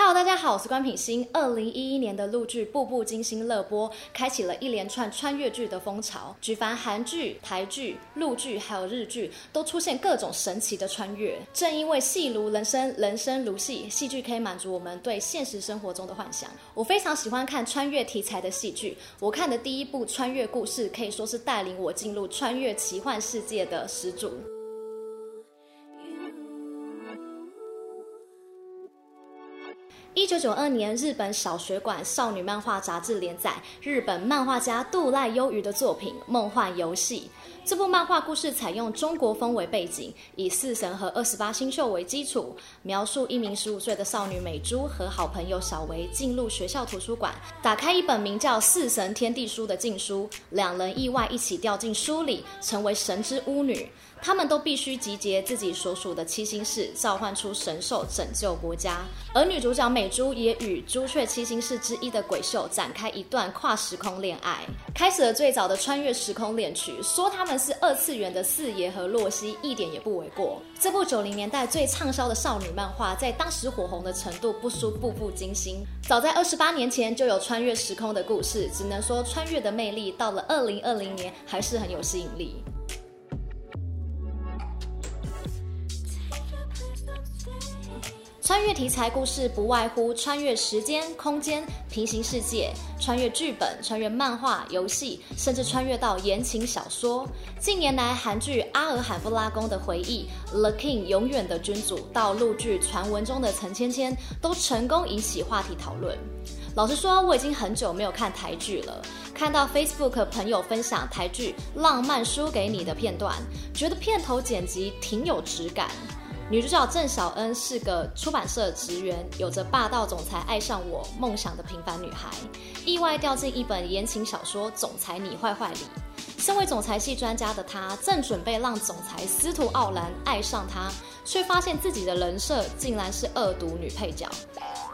Hello，大家好，我是关品心。二零一一年的陆剧《步步惊心》热播，开启了一连串穿越剧的风潮。举凡韩剧、台剧、陆剧还有日剧，都出现各种神奇的穿越。正因为戏如人生，人生如戏，戏剧可以满足我们对现实生活中的幻想。我非常喜欢看穿越题材的戏剧。我看的第一部穿越故事，可以说是带领我进入穿越奇幻世界的始祖。一九九二年，日本小学馆少女漫画杂志连载日本漫画家渡濑悠宇的作品《梦幻游戏》。这部漫画故事采用中国风为背景，以四神和二十八星宿为基础，描述一名十五岁的少女美珠和好朋友小维进入学校图书馆，打开一本名叫《四神天地书》的禁书，两人意外一起掉进书里，成为神之巫女。他们都必须集结自己所属的七星士，召唤出神兽，拯救国家。而女主角美珠也与朱雀七星士之一的鬼秀展开一段跨时空恋爱，开始了最早的穿越时空恋曲。说他们是二次元的四爷和洛希，一点也不为过。这部九零年代最畅销的少女漫画，在当时火红的程度不输《步步惊心》。早在二十八年前就有穿越时空的故事，只能说穿越的魅力到了二零二零年还是很有吸引力。穿越题材故事不外乎穿越时间、空间、平行世界，穿越剧本、穿越漫画、游戏，甚至穿越到言情小说。近年来，韩剧《阿尔罕布拉宫的回忆》、《The King》永远的君主，到陆剧传闻中的陈芊芊，都成功引起话题讨论。老实说，我已经很久没有看台剧了。看到 Facebook 朋友分享台剧《浪漫输给你》的片段，觉得片头剪辑挺有质感。女主角郑晓恩是个出版社职员，有着霸道总裁爱上我梦想的平凡女孩，意外掉进一本言情小说《总裁你坏坏》里。身为总裁系专家的她，正准备让总裁司徒傲然爱上她，却发现自己的人设竟然是恶毒女配角。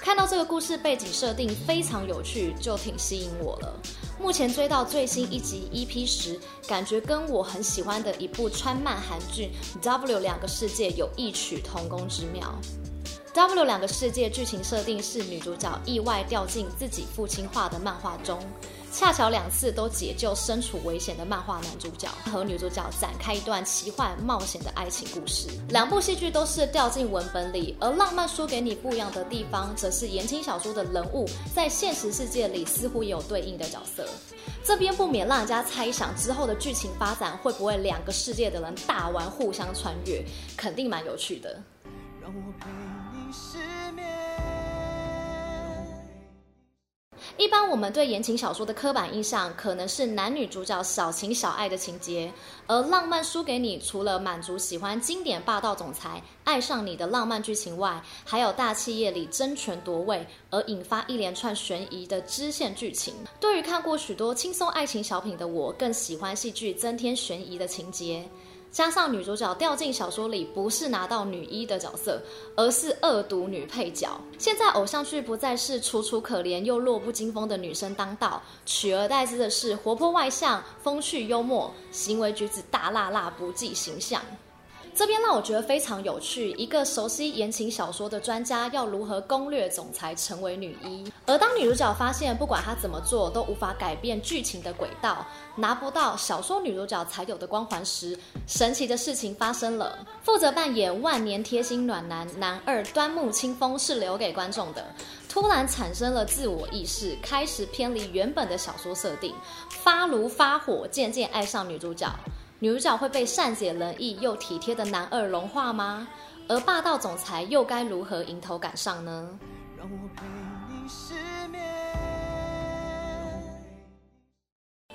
看到这个故事背景设定非常有趣，就挺吸引我了。目前追到最新一集 EP 十，感觉跟我很喜欢的一部川漫韩剧《W 两个世界》有异曲同工之妙。《W 两个世界》剧情设定是女主角意外掉进自己父亲画的漫画中。恰巧两次都解救身处危险的漫画男主角和女主角展开一段奇幻冒险的爱情故事。两部戏剧都是掉进文本里，而《浪漫输给你》不一样的地方，则是言情小说的人物在现实世界里似乎也有对应的角色。这边不免让人家猜想之后的剧情发展会不会两个世界的人大玩互相穿越，肯定蛮有趣的。让我陪你失眠。一般我们对言情小说的刻板印象，可能是男女主角小情小爱的情节，而浪漫输给你，除了满足喜欢经典霸道总裁爱上你的浪漫剧情外，还有大企业里争权夺位而引发一连串悬疑的支线剧情。对于看过许多轻松爱情小品的我，更喜欢戏剧增添悬疑的情节。加上女主角掉进小说里，不是拿到女一的角色，而是恶毒女配角。现在偶像剧不再是楚楚可怜又弱不禁风的女生当道，取而代之的是活泼外向、风趣幽默、行为举止大辣辣不计形象。这边让我觉得非常有趣，一个熟悉言情小说的专家要如何攻略总裁成为女一？而当女主角发现不管她怎么做都无法改变剧情的轨道，拿不到小说女主角才有的光环时，神奇的事情发生了。负责扮演万年贴心暖男男二端木清风是留给观众的，突然产生了自我意识，开始偏离原本的小说设定，发炉发火，渐渐爱上女主角。女主角会被善解人意又体贴的男二融化吗？而霸道总裁又该如何迎头赶上呢？让我陪你失眠。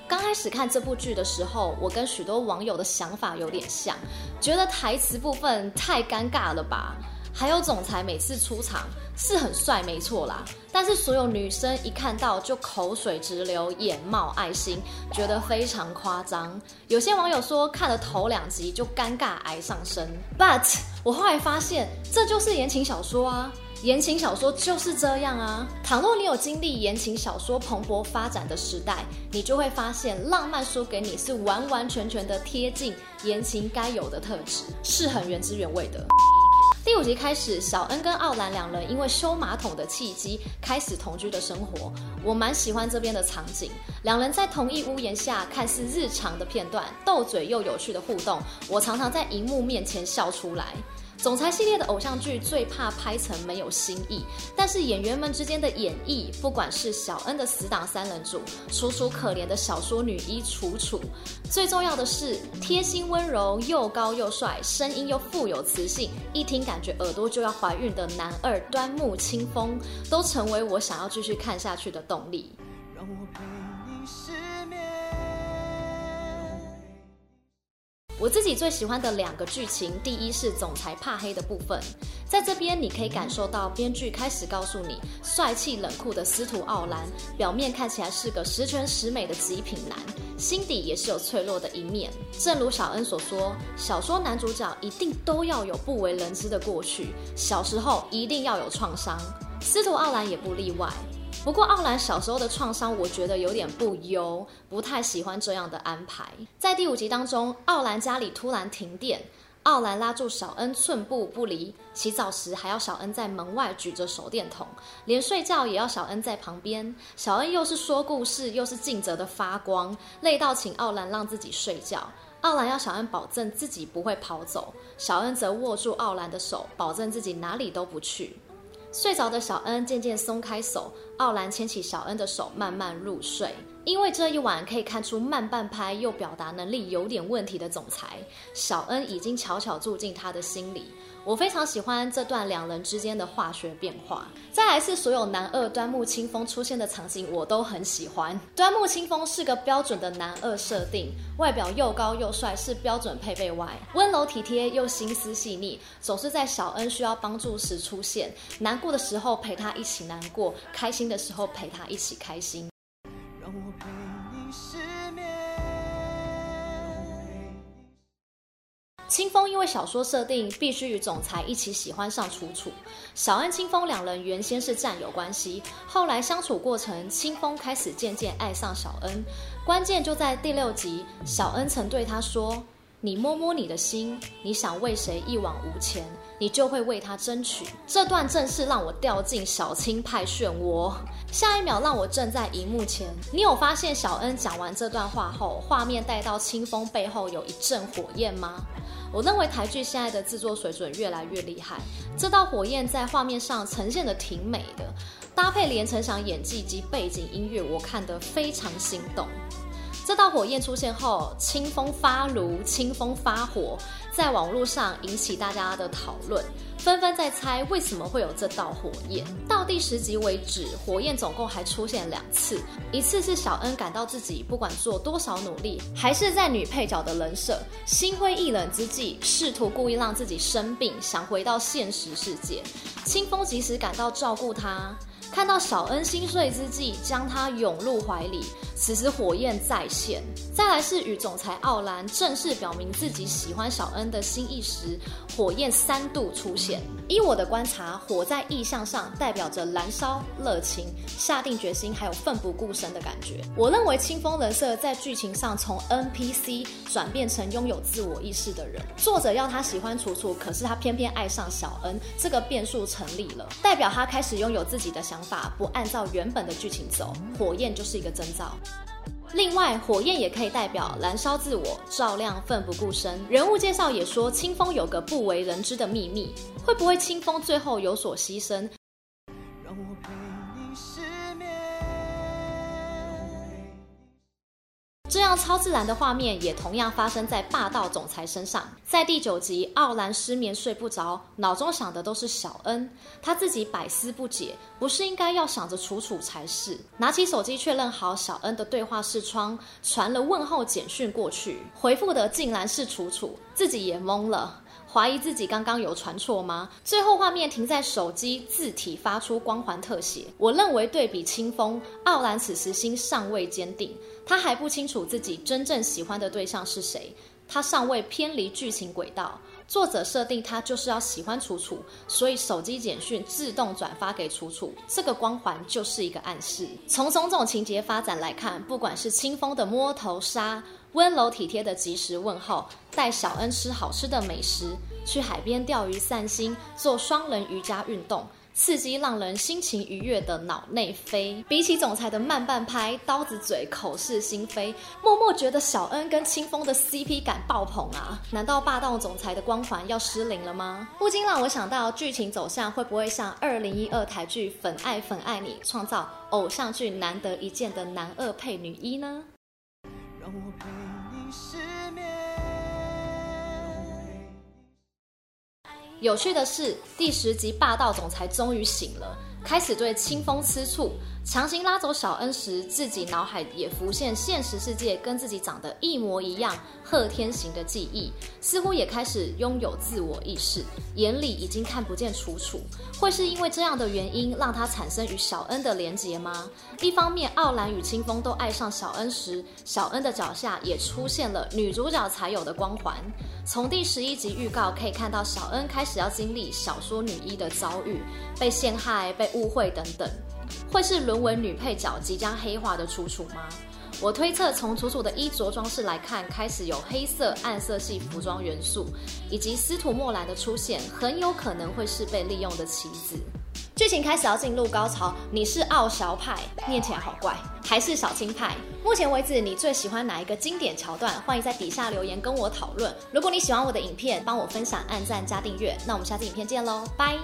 刚开始看这部剧的时候，我跟许多网友的想法有点像，觉得台词部分太尴尬了吧？还有总裁每次出场是很帅，没错啦。但是所有女生一看到就口水直流，眼冒爱心，觉得非常夸张。有些网友说看了头两集就尴尬癌上身。But 我后来发现，这就是言情小说啊，言情小说就是这样啊。倘若你有经历言情小说蓬勃发展的时代，你就会发现，浪漫输给你是完完全全的贴近言情该有的特质，是很原汁原味的。第五集开始，小恩跟奥兰两人因为修马桶的契机开始同居的生活。我蛮喜欢这边的场景，两人在同一屋檐下，看似日常的片段，斗嘴又有趣的互动，我常常在荧幕面前笑出来。总裁系列的偶像剧最怕拍成没有新意，但是演员们之间的演绎，不管是小恩的死党三人组，楚楚可怜的小说女一楚楚，最重要的是贴心温柔又高又帅，声音又富有磁性，一听感觉耳朵就要怀孕的男二端木清风，都成为我想要继续看下去的动力。让我陪你失眠我自己最喜欢的两个剧情，第一是总裁怕黑的部分，在这边你可以感受到编剧开始告诉你，帅气冷酷的司徒奥兰，表面看起来是个十全十美的极品男，心底也是有脆弱的一面。正如小恩所说，小说男主角一定都要有不为人知的过去，小时候一定要有创伤，司徒奥兰也不例外。不过，奥兰小时候的创伤，我觉得有点不优，不太喜欢这样的安排。在第五集当中，奥兰家里突然停电，奥兰拉住小恩寸步不离，洗澡时还要小恩在门外举着手电筒，连睡觉也要小恩在旁边。小恩又是说故事，又是尽责的发光，累到请奥兰让自己睡觉。奥兰要小恩保证自己不会跑走，小恩则握住奥兰的手，保证自己哪里都不去。睡着的小恩渐渐松开手，奥兰牵起小恩的手，慢慢入睡。因为这一晚可以看出慢半拍又表达能力有点问题的总裁，小恩已经悄悄住进他的心里。我非常喜欢这段两人之间的化学变化。再来是所有男二端木清风出现的场景，我都很喜欢。端木清风是个标准的男二设定，外表又高又帅，是标准配备外，温柔体贴又心思细腻，总是在小恩需要帮助时出现，难过的时候陪他一起难过，开心的时候陪他一起开心。我陪你失眠。清风因为小说设定必须与总裁一起喜欢上楚楚，小恩、清风两人原先是战友关系，后来相处过程，清风开始渐渐爱上小恩，关键就在第六集，小恩曾对他说：“你摸摸你的心，你想为谁一往无前，你就会为他争取。”这段正是让我掉进小青派漩涡，下一秒让我站在荧幕前。你有发现小恩讲完这段话后，画面带到清风背后有一阵火焰吗？我认为台剧现在的制作水准越来越厉害，这道火焰在画面上呈现的挺美的，搭配连城祥演技及背景音乐，我看得非常心动。这道火焰出现后，清风发炉，清风发火，在网络上引起大家的讨论，纷纷在猜为什么会有这道火焰。到第十集为止，火焰总共还出现两次，一次是小恩感到自己不管做多少努力，还是在女配角的人设，心灰意冷之际，试图故意让自己生病，想回到现实世界。清风及时赶到照顾她。看到小恩心碎之际，将他拥入怀里。此时火焰再现。再来是与总裁奥兰正式表明自己喜欢小恩的心意时，火焰三度出现。依我的观察，火在意象上代表着燃烧、热情、下定决心，还有奋不顾身的感觉。我认为清风人设在剧情上从 NPC 转变成拥有自我意识的人。作者要他喜欢楚楚，可是他偏偏爱上小恩，这个变数成立了，代表他开始拥有自己的想。法不按照原本的剧情走，火焰就是一个征兆。另外，火焰也可以代表燃烧自我、照亮、奋不顾身。人物介绍也说，清风有个不为人知的秘密，会不会清风最后有所牺牲让我？这样超自然的画面也同样发生在霸道总裁身上。在第九集，奥兰失眠睡不着，脑中想的都是小恩，他自己百思不解，不是应该要想着楚楚才是？拿起手机确认好小恩的对话视窗，传了问候简讯过去，回复的竟然是楚楚，自己也懵了。怀疑自己刚刚有传错吗？最后画面停在手机字体发出光环特写。我认为对比清风，奥兰此时心尚未坚定，他还不清楚自己真正喜欢的对象是谁，他尚未偏离剧情轨道。作者设定他就是要喜欢楚楚，所以手机简讯自动转发给楚楚，这个光环就是一个暗示。从种种情节发展来看，不管是清风的摸头杀。温柔体贴的及时问候，带小恩吃好吃的美食，去海边钓鱼散心，做双人瑜伽运动。刺激让人心情愉悦的脑内啡，比起总裁的慢半拍、刀子嘴、口是心非，默默觉得小恩跟清风的 CP 感爆棚啊！难道霸道总裁的光环要失灵了吗？不禁让我想到，剧情走向会不会像二零一二台剧《粉爱粉爱你》创造偶像剧难得一见的男二配女一呢？让我陪你有趣的是，第十集霸道总裁终于醒了，开始对清风吃醋。强行拉走小恩时，自己脑海也浮现现实世界跟自己长得一模一样贺天行的记忆，似乎也开始拥有自我意识，眼里已经看不见楚楚。会是因为这样的原因，让他产生与小恩的连结吗？一方面，傲兰与清风都爱上小恩时，小恩的脚下也出现了女主角才有的光环。从第十一集预告可以看到，小恩开始要经历小说女一的遭遇，被陷害、被误会等等。会是沦为女配角即将黑化的楚楚吗？我推测，从楚楚的衣着装饰来看，开始有黑色暗色系服装元素，以及司徒莫兰的出现，很有可能会是被利用的棋子。剧情开始要进入高潮，你是傲小派，念起来好怪，还是小青派？目前为止，你最喜欢哪一个经典桥段？欢迎在底下留言跟我讨论。如果你喜欢我的影片，帮我分享、按赞加订阅。那我们下次影片见喽，拜。